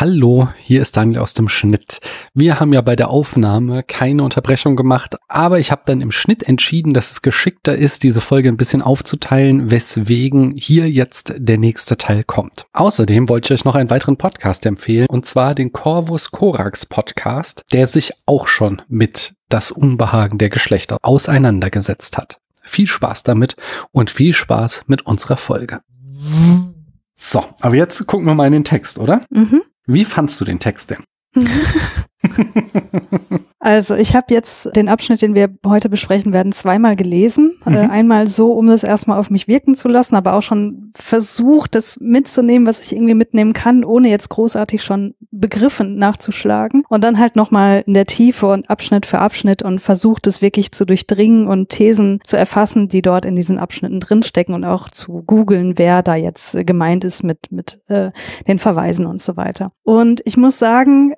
Hallo, hier ist Daniel aus dem Schnitt. Wir haben ja bei der Aufnahme keine Unterbrechung gemacht, aber ich habe dann im Schnitt entschieden, dass es geschickter ist, diese Folge ein bisschen aufzuteilen, weswegen hier jetzt der nächste Teil kommt. Außerdem wollte ich euch noch einen weiteren Podcast empfehlen, und zwar den Corvus Corax Podcast, der sich auch schon mit das Unbehagen der Geschlechter auseinandergesetzt hat. Viel Spaß damit und viel Spaß mit unserer Folge. So, aber jetzt gucken wir mal in den Text, oder? Mhm. Wie fandst du den Text denn? Also ich habe jetzt den Abschnitt, den wir heute besprechen werden, zweimal gelesen. Mhm. Äh, einmal so, um es erstmal auf mich wirken zu lassen, aber auch schon versucht, das mitzunehmen, was ich irgendwie mitnehmen kann, ohne jetzt großartig schon Begriffen nachzuschlagen. Und dann halt nochmal in der Tiefe und Abschnitt für Abschnitt und versucht es wirklich zu durchdringen und Thesen zu erfassen, die dort in diesen Abschnitten drinstecken und auch zu googeln, wer da jetzt gemeint ist mit, mit äh, den Verweisen und so weiter. Und ich muss sagen,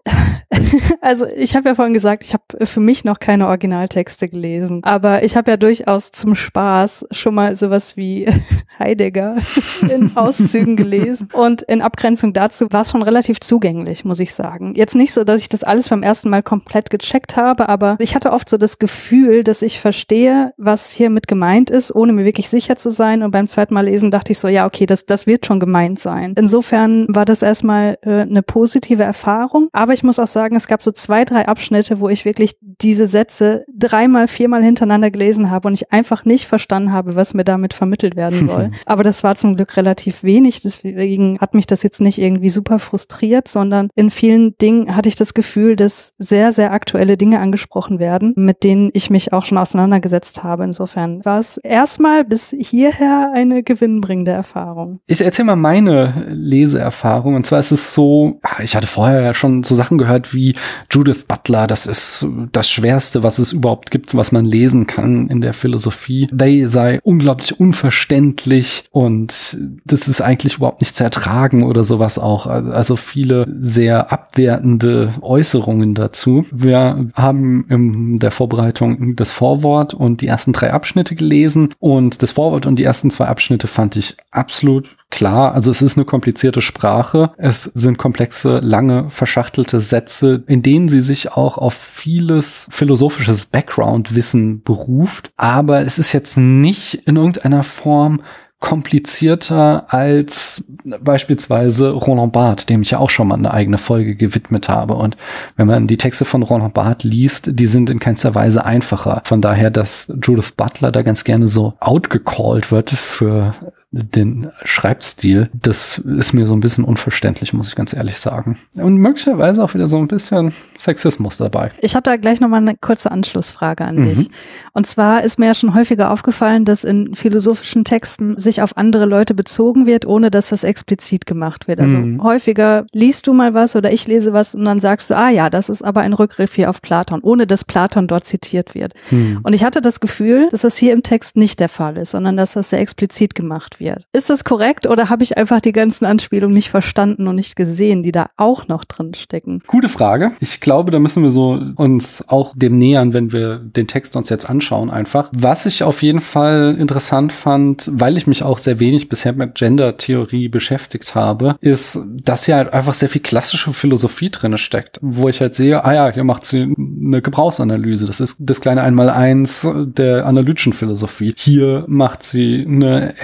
also ich habe ja vorhin gesagt, ich habe für mich noch keine Originaltexte gelesen, aber ich habe ja durchaus zum Spaß schon mal sowas wie Heidegger in Auszügen gelesen und in Abgrenzung dazu war es schon relativ zugänglich, muss ich sagen. Jetzt nicht so, dass ich das alles beim ersten Mal komplett gecheckt habe, aber ich hatte oft so das Gefühl, dass ich verstehe, was hiermit gemeint ist, ohne mir wirklich sicher zu sein und beim zweiten Mal lesen dachte ich so, ja, okay, das, das wird schon gemeint sein. Insofern war das erstmal äh, eine positive Erfahrung, aber ich muss auch sagen, es gab so zwei, drei Abschnitte, wo ich wirklich diese Sätze dreimal, viermal hintereinander gelesen habe und ich einfach nicht verstanden habe, was mir damit vermittelt werden soll. Aber das war zum Glück relativ wenig, deswegen hat mich das jetzt nicht irgendwie super frustriert, sondern in vielen Dingen hatte ich das Gefühl, dass sehr, sehr aktuelle Dinge angesprochen werden, mit denen ich mich auch schon auseinandergesetzt habe. Insofern war es erstmal bis hierher eine gewinnbringende Erfahrung. Ich erzähle mal meine Leseerfahrung. Und zwar ist es so, ich hatte vorher ja schon so Sachen gehört wie Judith Butler, das ist das Schwerste, was es überhaupt gibt, was man lesen kann in der Philosophie. They sei unglaublich unverständlich und das ist eigentlich überhaupt nicht zu ertragen oder sowas auch. Also viele sehr abwertende Äußerungen dazu. Wir haben in der Vorbereitung das Vorwort und die ersten drei Abschnitte gelesen und das Vorwort und die ersten zwei Abschnitte fand ich absolut klar. Also es ist eine komplizierte Sprache. Es sind komplexe, lange, verschachtelte Sätze, in denen sie sich auch auf vieles philosophisches Background-Wissen beruft. Aber es ist jetzt nicht in irgendeiner Form komplizierter als beispielsweise Roland Barthes, dem ich ja auch schon mal eine eigene Folge gewidmet habe. Und wenn man die Texte von Roland Barthes liest, die sind in keinster Weise einfacher. Von daher, dass Judith Butler da ganz gerne so outgecalled wird für den Schreibstil, das ist mir so ein bisschen unverständlich, muss ich ganz ehrlich sagen. Und möglicherweise auch wieder so ein bisschen Sexismus dabei. Ich habe da gleich nochmal eine kurze Anschlussfrage an mhm. dich. Und zwar ist mir ja schon häufiger aufgefallen, dass in philosophischen Texten sich auf andere Leute bezogen wird, ohne dass das explizit gemacht wird. Also mhm. häufiger liest du mal was oder ich lese was und dann sagst du, ah ja, das ist aber ein Rückgriff hier auf Platon, ohne dass Platon dort zitiert wird. Mhm. Und ich hatte das Gefühl, dass das hier im Text nicht der Fall ist, sondern dass das sehr explizit gemacht wird. Ist das korrekt oder habe ich einfach die ganzen Anspielungen nicht verstanden und nicht gesehen, die da auch noch drin stecken? Gute Frage. Ich glaube, da müssen wir so uns auch dem nähern, wenn wir den Text uns jetzt anschauen einfach. Was ich auf jeden Fall interessant fand, weil ich mich auch sehr wenig bisher mit Gender-Theorie beschäftigt habe, ist, dass hier halt einfach sehr viel klassische Philosophie drinne steckt, wo ich halt sehe, ah ja, hier macht sie eine Gebrauchsanalyse. Das ist das kleine Einmaleins der analytischen Philosophie. Hier macht sie eine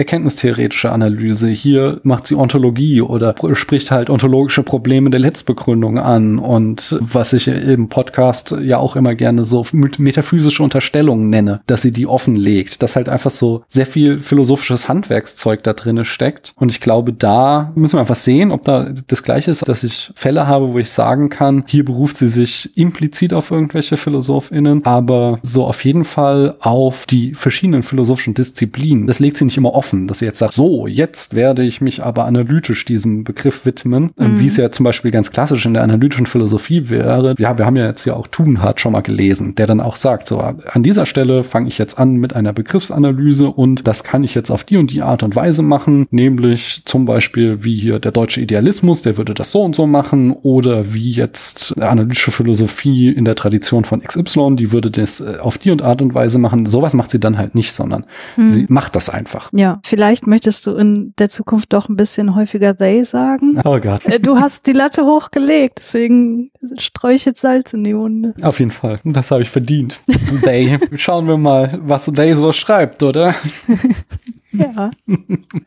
erkenntnistheoretische Analyse. Hier macht sie Ontologie oder spricht halt ontologische Probleme der Letztbegründung an. Und was ich im Podcast ja auch immer gerne so metaphysische Unterstellungen nenne, dass sie die offenlegt, dass halt einfach so sehr viel philosophisches Handwerkszeug da drinne steckt. Und ich glaube, da müssen wir einfach sehen, ob da das Gleiche ist, dass ich Fälle habe, wo ich sagen kann, hier beruft sie sich implizit auf irgendwelche PhilosophInnen, aber so auf jeden Fall auf die verschiedenen philosophischen Disziplinen. Das legt sie nicht immer offen, dass sie jetzt sagt, so, jetzt werde ich mich aber analytisch diesem Begriff widmen, mhm. wie es ja zum Beispiel ganz klassisch in der analytischen Philosophie wäre. Ja, wir haben ja jetzt ja auch Tugendhat schon mal gelesen, der dann auch sagt, so, an dieser Stelle fange ich jetzt an mit einer Begriffsanalyse und das kann ich jetzt auf die und die Art und Weise machen, nämlich zum Beispiel wie hier der deutsche Idealismus, der würde das so und so machen oder wie jetzt analytische Philosophie in der Tradition von XY, die würde das äh, auf die und Art und Weise machen. Sowas macht sie dann halt nicht, sondern mhm. sie macht das einfach. Ja, vielleicht Vielleicht möchtest du in der Zukunft doch ein bisschen häufiger they sagen. Oh Gott. Äh, Du hast die Latte hochgelegt, deswegen streue ich jetzt Salz in die Wunde. Auf jeden Fall. Das habe ich verdient. They. Schauen wir mal, was They so schreibt, oder? Ja.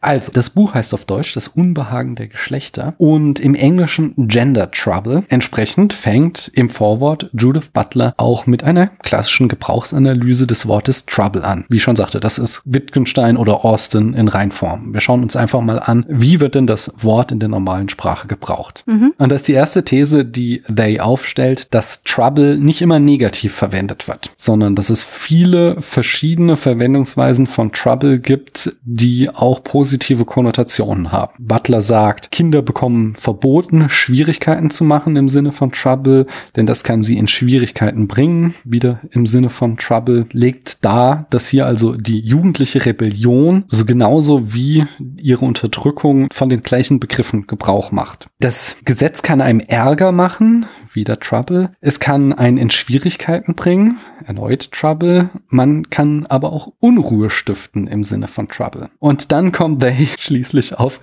Also, das Buch heißt auf Deutsch Das Unbehagen der Geschlechter und im Englischen Gender Trouble. Entsprechend fängt im Vorwort Judith Butler auch mit einer klassischen Gebrauchsanalyse des Wortes Trouble an. Wie ich schon sagte, das ist Wittgenstein oder Austin in Reinform. Wir schauen uns einfach mal an, wie wird denn das Wort in der normalen Sprache gebraucht. Und das ist die erste These, die They aufstellt, dass Trouble nicht immer negativ verwendet wird, sondern dass es viele verschiedene Verwendungsweisen von Trouble gibt, die auch positive Konnotationen haben. Butler sagt, Kinder bekommen verboten, Schwierigkeiten zu machen im Sinne von Trouble, denn das kann sie in Schwierigkeiten bringen. Wieder im Sinne von Trouble legt dar, dass hier also die jugendliche Rebellion so genauso wie ihre Unterdrückung von den gleichen Begriffen Gebrauch macht. Das Gesetz kann einem Ärger machen, wieder Trouble. Es kann einen in Schwierigkeiten bringen, erneut Trouble. Man kann aber auch Unruhe stiften im Sinne von Trouble. Und dann kommt they schließlich auf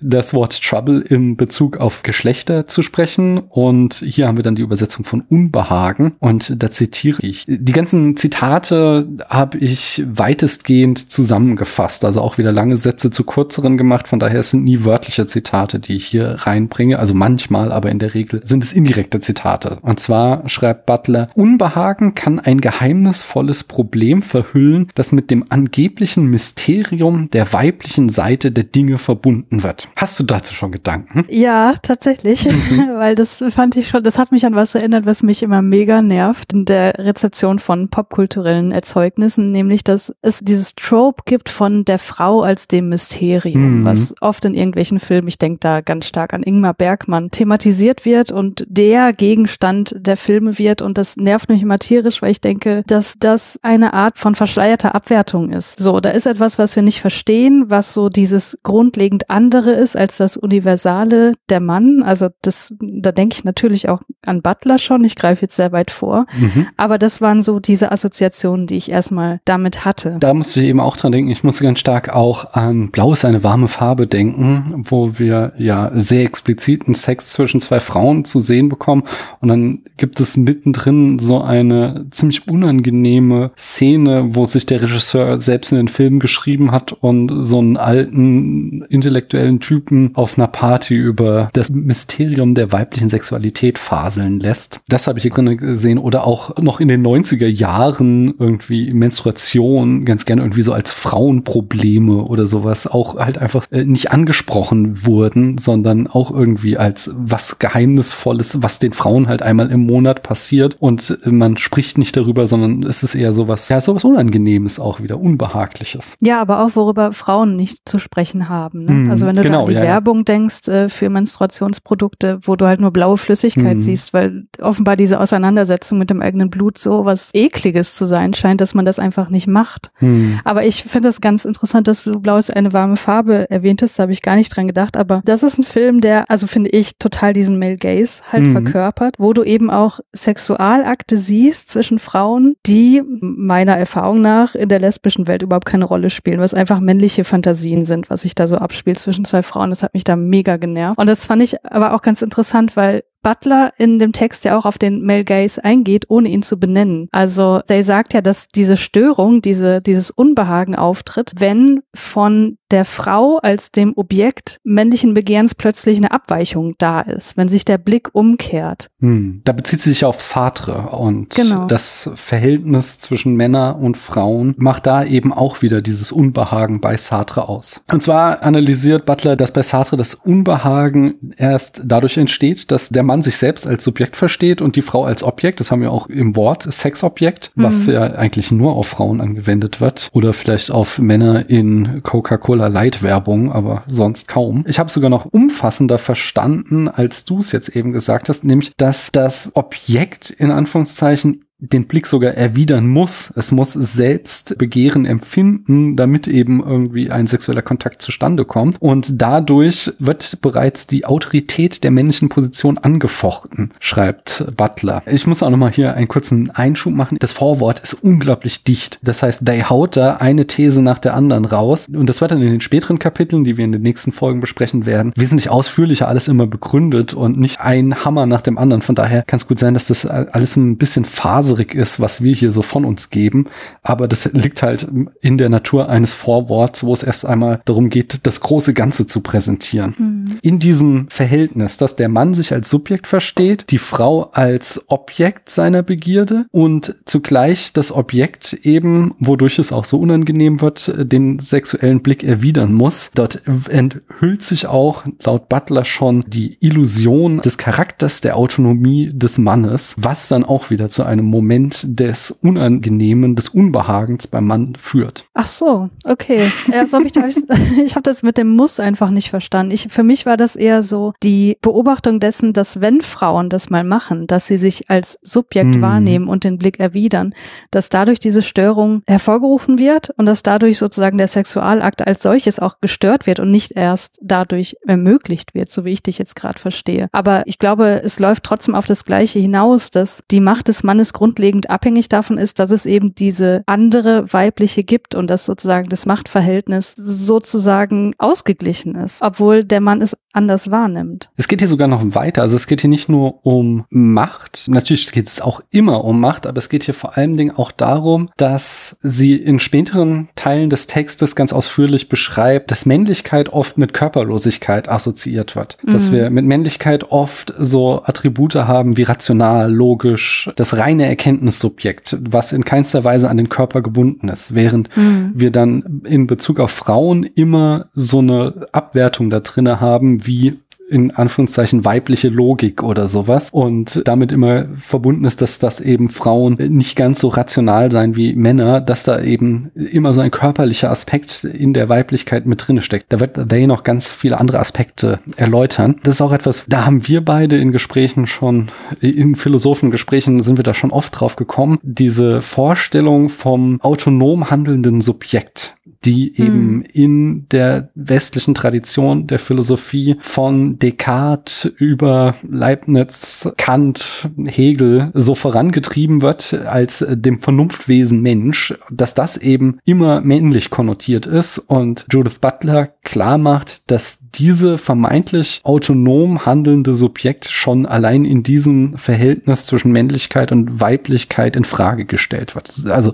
das Wort Trouble in Bezug auf Geschlechter zu sprechen. Und hier haben wir dann die Übersetzung von Unbehagen. Und da zitiere ich. Die ganzen Zitate habe ich weitestgehend zusammengefasst. Also auch wieder lange Sätze zu kürzeren gemacht. Von daher sind nie wörtliche Zitate, die ich hier reinbringe. Also manchmal, aber in der Regel sind es indirekte Zitate. Und zwar schreibt Butler, Unbehagen kann ein geheimnisvolles Problem verhüllen, das mit dem angeblichen Mysterium der weiblichen Seite der Dinge verbunden wird. Hast du dazu schon Gedanken? Ja, tatsächlich, weil das fand ich schon, das hat mich an was erinnert, was mich immer mega nervt in der Rezeption von popkulturellen Erzeugnissen, nämlich, dass es dieses Trope gibt von der Frau als dem Mysterium, Mhm. was oft in irgendwelchen Filmen, ich denke da ganz stark an Ingmar Bergmann, thematisiert wird und der Gegenstand der Filme wird und das nervt mich immer tierisch, weil ich denke, dass das eine Art von verschleierter Abwertung ist. So, da ist etwas, was wir nicht verstehen, was so dieses grundlegend andere ist als das Universale der Mann. Also das, da denke ich natürlich auch an Butler schon. Ich greife jetzt sehr weit vor. Mhm. Aber das waren so diese Assoziationen, die ich erstmal damit hatte. Da musste ich eben auch dran denken. Ich musste ganz stark auch an Blau ist eine warme Farbe denken, wo wir ja sehr expliziten Sex zwischen zwei Frauen zu sehen bekommen. Und dann gibt es mittendrin so eine ziemlich unangenehme Szene, wo sich der Regisseur selbst in den Film geschrieben hat und so einen alten intellektuellen Typen auf einer Party über das Mysterium der weiblichen Sexualität faseln lässt. Das habe ich hier drin gesehen. Oder auch noch in den 90er Jahren irgendwie Menstruation ganz gerne irgendwie so als Frauenprobleme oder sowas auch halt einfach äh, nicht angesprochen wurden, sondern auch irgendwie als was Geheimnisvolles, was den Frauen halt einmal im Monat passiert und äh, man spricht nicht darüber, sondern es ist eher sowas, ja, sowas Unangenehmes auch wieder, Unbehagliches. Ja, aber auch worüber Frauen nicht zu sprechen haben. Ne? Mhm, also wenn du genau, an die ja, ja. Werbung denkst äh, für Menstruationsprodukte, wo du halt nur blaue Flüssigkeit Mhm. siehst, weil offenbar diese Auseinandersetzung mit dem eigenen Blut so was Ekliges zu sein scheint, dass man das einfach nicht macht. Hm. Aber ich finde das ganz interessant, dass du Blau ist eine warme Farbe erwähnt hast. Da habe ich gar nicht dran gedacht. Aber das ist ein Film, der, also finde ich, total diesen Male Gaze halt Mhm. verkörpert, wo du eben auch Sexualakte siehst zwischen Frauen, die meiner Erfahrung nach in der lesbischen Welt überhaupt keine Rolle spielen, was einfach männliche Fantasien sind, was sich da so abspielt zwischen zwei Frauen. Das hat mich da mega genervt. Und das fand ich aber auch ganz interessant, weil Butler in dem Text ja auch auf den Male Gaze eingeht, ohne ihn zu benennen. Also, Day sagt ja, dass diese Störung, diese, dieses Unbehagen auftritt, wenn von der Frau als dem Objekt männlichen Begehrens plötzlich eine Abweichung da ist, wenn sich der Blick umkehrt. Hm. Da bezieht sie sich auf Sartre und Genau. das Verhältnis zwischen Männer und Frauen macht da eben auch wieder dieses Unbehagen bei Sartre aus. Und zwar analysiert Butler, dass bei Sartre das Unbehagen erst dadurch entsteht, dass der Mann sich selbst als Subjekt versteht und die Frau als Objekt. Das haben wir auch im Wort Sexobjekt, was Mhm. ja eigentlich nur auf Frauen angewendet wird oder vielleicht auf Männer in Coca-Cola Light Werbung, aber sonst kaum. Ich habe sogar noch umfassender verstanden, als du es jetzt eben gesagt hast, nämlich dass das Objekt in Anführungszeichen den Blick sogar erwidern muss. Es muss selbst Begehren empfinden, damit eben irgendwie ein sexueller Kontakt zustande kommt. Und dadurch wird bereits die Autorität der männlichen Position angefochten, schreibt Butler. Ich muss auch nochmal hier einen kurzen Einschub machen. Das Vorwort ist unglaublich dicht. Das heißt, they haut da eine These nach der anderen raus. Und das wird dann in den späteren Kapiteln, die wir in den nächsten Folgen besprechen werden, wesentlich ausführlicher alles immer begründet und nicht ein Hammer nach dem anderen. Von daher kann es gut sein, dass das alles ein bisschen faserig ist, was wir hier so von uns geben. Aber das liegt halt in der Natur eines Vorworts, wo es erst einmal darum geht, das große Ganze zu präsentieren. Mhm. In diesem Verhältnis, dass der Mann sich als Subjekt versteht, die Frau als Objekt seiner Begierde und zugleich das Objekt eben, wodurch es auch so unangenehm wird, den sexuellen Blick erwidern muss. Dort enthüllt sich auch laut Butler schon die Illusion des Charakters der Autonomie des Mannes, was dann auch wieder zu einem Moment des Unangenehmen, des Unbehagens beim Mann führt. Ach so, okay. Ja, so hab ich, ich habe das mit dem Muss einfach nicht verstanden. Ich, für mich war das eher so die Beobachtung dessen, dass wenn Frauen das mal machen, dass sie sich als Subjekt hm. wahrnehmen und den Blick erwidern, dass dadurch diese Störung hervorgerufen wird und dass dadurch sozusagen der Sexualakt als solches auch gestört wird und nicht erst dadurch ermöglicht wird, so wie ich dich jetzt gerade verstehe. Aber ich glaube, es läuft trotzdem auf das Gleiche hinaus, dass die Macht des Mannes grundlegend abhängig davon ist, dass es eben diese andere weibliche gibt und dass sozusagen das Machtverhältnis sozusagen ausgeglichen ist, obwohl der Mann es anders wahrnimmt. Es geht hier sogar noch weiter. Also es geht hier nicht nur um Macht. Natürlich geht es auch immer um Macht, aber es geht hier vor allen Dingen auch darum, dass sie in späteren Teilen des Textes ganz ausführlich beschreibt, dass Männlichkeit oft mit Körperlosigkeit assoziiert wird. Mhm. Dass wir mit Männlichkeit oft so Attribute haben wie rational, logisch, das reine Erkenntnissubjekt, was in keinster Weise an den Körper gebunden ist. Während mhm. wir dann in Bezug auf Frauen immer so eine Abwertung da drinne haben, wie in Anführungszeichen weibliche Logik oder sowas und damit immer verbunden ist, dass das eben Frauen nicht ganz so rational sein wie Männer, dass da eben immer so ein körperlicher Aspekt in der Weiblichkeit mit drinne steckt. Da wird They noch ganz viele andere Aspekte erläutern. Das ist auch etwas, da haben wir beide in Gesprächen schon, in Philosophengesprächen sind wir da schon oft drauf gekommen, diese Vorstellung vom autonom handelnden Subjekt die eben hm. in der westlichen Tradition der Philosophie von Descartes über Leibniz, Kant, Hegel so vorangetrieben wird als dem Vernunftwesen Mensch, dass das eben immer männlich konnotiert ist und Judith Butler klar macht, dass diese vermeintlich autonom handelnde Subjekt schon allein in diesem Verhältnis zwischen Männlichkeit und Weiblichkeit in Frage gestellt wird. Also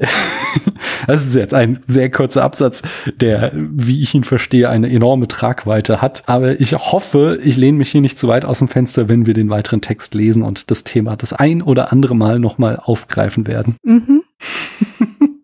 das ist jetzt ein sehr kurzer Absatz, der, wie ich ihn verstehe, eine enorme Tragweite hat. Aber ich hoffe, ich lehne mich hier nicht zu weit aus dem Fenster, wenn wir den weiteren Text lesen und das Thema das ein oder andere Mal nochmal aufgreifen werden. Mhm.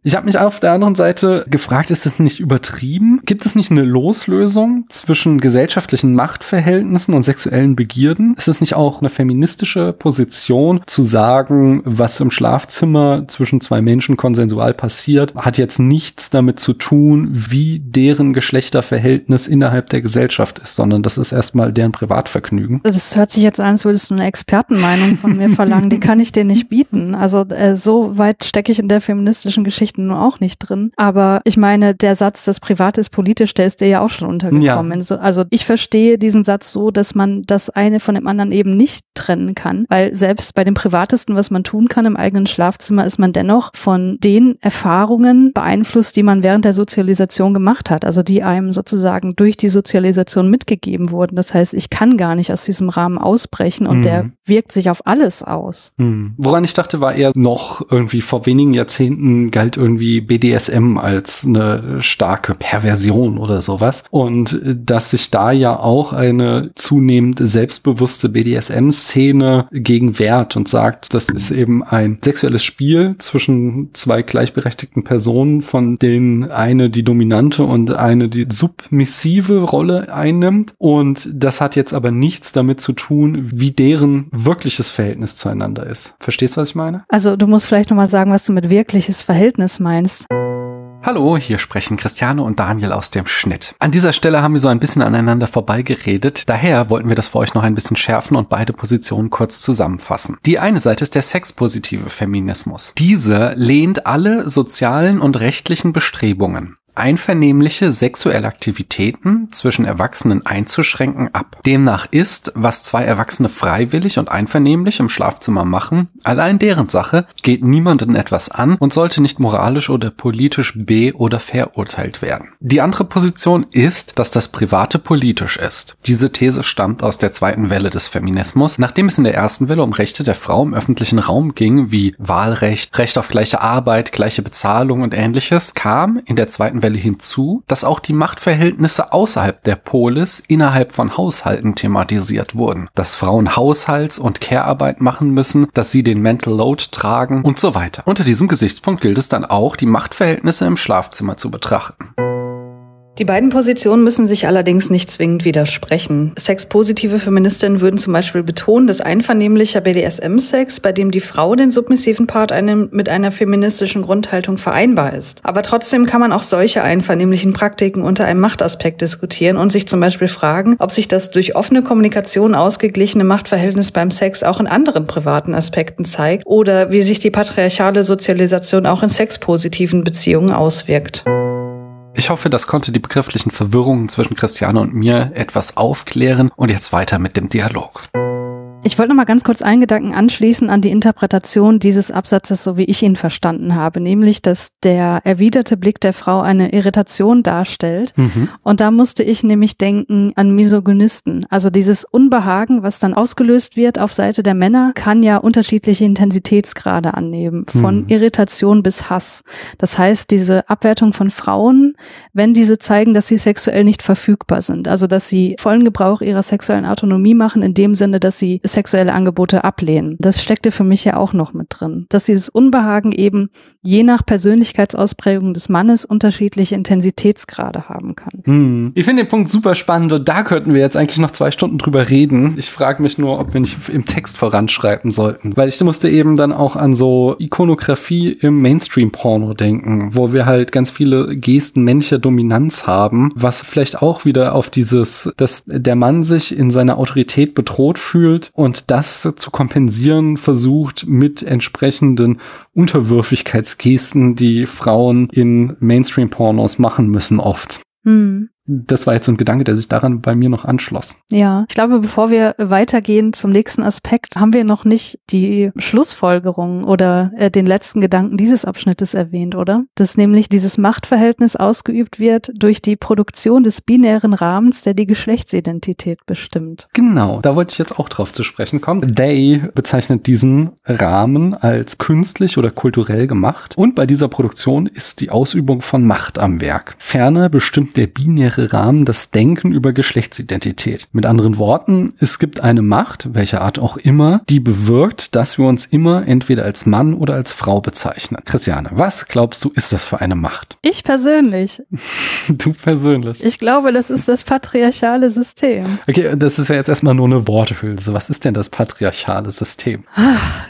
Ich habe mich auf der anderen Seite gefragt, ist das nicht übertrieben? Gibt es nicht eine Loslösung zwischen gesellschaftlichen Machtverhältnissen und sexuellen Begierden? Ist es nicht auch eine feministische Position zu sagen, was im Schlafzimmer zwischen zwei Menschen konsensual passiert, hat jetzt nichts damit zu tun, wie deren Geschlechterverhältnis innerhalb der Gesellschaft ist, sondern das ist erstmal deren Privatvergnügen. Das hört sich jetzt an, als würdest du eine Expertenmeinung von mir verlangen. Die kann ich dir nicht bieten. Also äh, so weit stecke ich in der feministischen Geschichte Geschichten nur auch nicht drin. Aber ich meine, der Satz, das Private ist politisch, der ist dir ja auch schon untergekommen. Ja. Also ich verstehe diesen Satz so, dass man das eine von dem anderen eben nicht trennen kann, weil selbst bei dem Privatesten, was man tun kann im eigenen Schlafzimmer, ist man dennoch von den Erfahrungen beeinflusst, die man während der Sozialisation gemacht hat, also die einem sozusagen durch die Sozialisation mitgegeben wurden. Das heißt, ich kann gar nicht aus diesem Rahmen ausbrechen und mhm. der wirkt sich auf alles aus. Mhm. Woran ich dachte, war eher noch irgendwie vor wenigen Jahrzehnten galt irgendwie BDSM als eine starke Perversion oder sowas. Und äh, dass sich da ja auch eine zunehmend selbstbewusste BDSM-Szene gegen wehrt und sagt, das ist eben ein sexuelles Spiel zwischen zwei gleichberechtigten Personen, von denen eine die dominante und eine die submissive Rolle einnimmt. Und das hat jetzt aber nichts damit zu tun, wie deren wirkliches Verhältnis zueinander ist. Verstehst du, was ich meine? Also du musst vielleicht nochmal sagen, was du mit wirkliches Verhältnis meinst. Hallo, hier sprechen Christiane und Daniel aus dem Schnitt. An dieser Stelle haben wir so ein bisschen aneinander vorbeigeredet, daher wollten wir das für euch noch ein bisschen schärfen und beide Positionen kurz zusammenfassen. Die eine Seite ist der sexpositive Feminismus. Diese lehnt alle sozialen und rechtlichen Bestrebungen einvernehmliche sexuelle Aktivitäten zwischen Erwachsenen einzuschränken ab. Demnach ist, was zwei Erwachsene freiwillig und einvernehmlich im Schlafzimmer machen, allein deren Sache, geht niemanden etwas an und sollte nicht moralisch oder politisch be- oder verurteilt werden. Die andere Position ist, dass das Private politisch ist. Diese These stammt aus der zweiten Welle des Feminismus, nachdem es in der ersten Welle um Rechte der Frau im öffentlichen Raum ging, wie Wahlrecht, Recht auf gleiche Arbeit, gleiche Bezahlung und ähnliches, kam in der zweiten Welle Welle hinzu, dass auch die Machtverhältnisse außerhalb der Polis innerhalb von Haushalten thematisiert wurden, dass Frauen Haushalts- und Care-Arbeit machen müssen, dass sie den Mental Load tragen und so weiter. Unter diesem Gesichtspunkt gilt es dann auch, die Machtverhältnisse im Schlafzimmer zu betrachten. Die beiden Positionen müssen sich allerdings nicht zwingend widersprechen. Sexpositive Feministinnen würden zum Beispiel betonen, dass einvernehmlicher BDSM-Sex, bei dem die Frau den submissiven Part einem, mit einer feministischen Grundhaltung vereinbar ist. Aber trotzdem kann man auch solche einvernehmlichen Praktiken unter einem Machtaspekt diskutieren und sich zum Beispiel fragen, ob sich das durch offene Kommunikation ausgeglichene Machtverhältnis beim Sex auch in anderen privaten Aspekten zeigt oder wie sich die patriarchale Sozialisation auch in sexpositiven Beziehungen auswirkt. Ich hoffe, das konnte die begrifflichen Verwirrungen zwischen Christiane und mir etwas aufklären und jetzt weiter mit dem Dialog. Ich wollte noch mal ganz kurz einen Gedanken anschließen an die Interpretation dieses Absatzes, so wie ich ihn verstanden habe, nämlich, dass der erwiderte Blick der Frau eine Irritation darstellt. Mhm. Und da musste ich nämlich denken an Misogynisten. Also dieses Unbehagen, was dann ausgelöst wird auf Seite der Männer, kann ja unterschiedliche Intensitätsgrade annehmen, von mhm. Irritation bis Hass. Das heißt, diese Abwertung von Frauen, wenn diese zeigen, dass sie sexuell nicht verfügbar sind, also dass sie vollen Gebrauch ihrer sexuellen Autonomie machen, in dem Sinne, dass sie sexuelle Angebote ablehnen. Das steckte für mich ja auch noch mit drin. Dass dieses Unbehagen eben je nach Persönlichkeitsausprägung des Mannes unterschiedliche Intensitätsgrade haben kann. Hm. Ich finde den Punkt super spannend und da könnten wir jetzt eigentlich noch zwei Stunden drüber reden. Ich frage mich nur, ob wir nicht im Text voranschreiten sollten, weil ich musste eben dann auch an so Ikonografie im Mainstream-Porno denken, wo wir halt ganz viele Gesten männlicher Dominanz haben, was vielleicht auch wieder auf dieses, dass der Mann sich in seiner Autorität bedroht fühlt und und das zu kompensieren versucht mit entsprechenden Unterwürfigkeitsgesten, die Frauen in Mainstream-Pornos machen müssen oft. Mhm das war jetzt so ein Gedanke, der sich daran bei mir noch anschloss. Ja, ich glaube, bevor wir weitergehen zum nächsten Aspekt, haben wir noch nicht die Schlussfolgerung oder äh, den letzten Gedanken dieses Abschnittes erwähnt, oder? Dass nämlich dieses Machtverhältnis ausgeübt wird durch die Produktion des binären Rahmens, der die Geschlechtsidentität bestimmt. Genau, da wollte ich jetzt auch drauf zu sprechen kommen. They bezeichnet diesen Rahmen als künstlich oder kulturell gemacht und bei dieser Produktion ist die Ausübung von Macht am Werk. Ferner bestimmt der binäre binäre Rahmen das Denken über Geschlechtsidentität. Mit anderen Worten, es gibt eine Macht, welcher Art auch immer, die bewirkt, dass wir uns immer entweder als Mann oder als Frau bezeichnen. Christiane, was glaubst du, ist das für eine Macht? Ich persönlich. du persönlich. Ich glaube, das ist das patriarchale System. Okay, das ist ja jetzt erstmal nur eine Worthülse. Was ist denn das patriarchale System?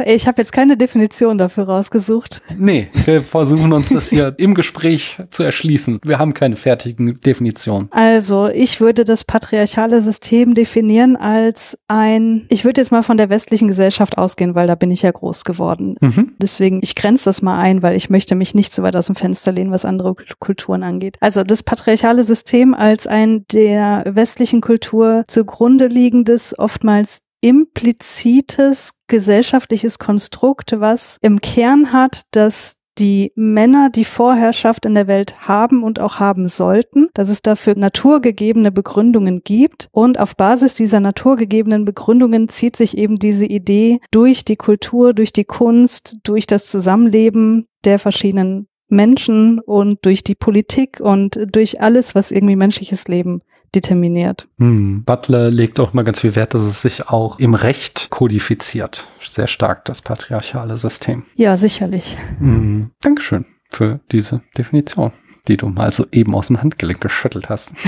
Ich habe jetzt keine Definition dafür rausgesucht. Nee, wir versuchen uns das hier im Gespräch zu erschließen. Wir haben keine fertigen Definitionen. Definition? Also, ich würde das patriarchale System definieren als ein, ich würde jetzt mal von der westlichen Gesellschaft ausgehen, weil da bin ich ja groß geworden. Mhm. Deswegen, ich grenze das mal ein, weil ich möchte mich nicht so weit aus dem Fenster lehnen, was andere Kulturen angeht. Also das patriarchale System als ein der westlichen Kultur zugrunde liegendes, oftmals implizites gesellschaftliches Konstrukt, was im Kern hat, dass die Männer die Vorherrschaft in der Welt haben und auch haben sollten, dass es dafür naturgegebene Begründungen gibt. Und auf Basis dieser naturgegebenen Begründungen zieht sich eben diese Idee durch die Kultur, durch die Kunst, durch das Zusammenleben der verschiedenen Menschen und durch die Politik und durch alles, was irgendwie menschliches Leben determiniert. Hm. Butler legt auch mal ganz viel Wert, dass es sich auch im Recht kodifiziert. Sehr stark das patriarchale System. Ja, sicherlich. Hm. Dankeschön für diese Definition, die du mal so eben aus dem Handgelenk geschüttelt hast.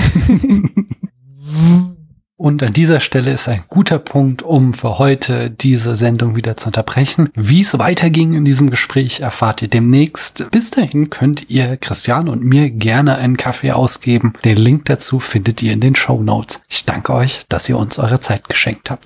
Und an dieser Stelle ist ein guter Punkt, um für heute diese Sendung wieder zu unterbrechen. Wie es weiterging in diesem Gespräch erfahrt ihr demnächst. Bis dahin könnt ihr Christian und mir gerne einen Kaffee ausgeben. Den Link dazu findet ihr in den Show Notes. Ich danke euch, dass ihr uns eure Zeit geschenkt habt.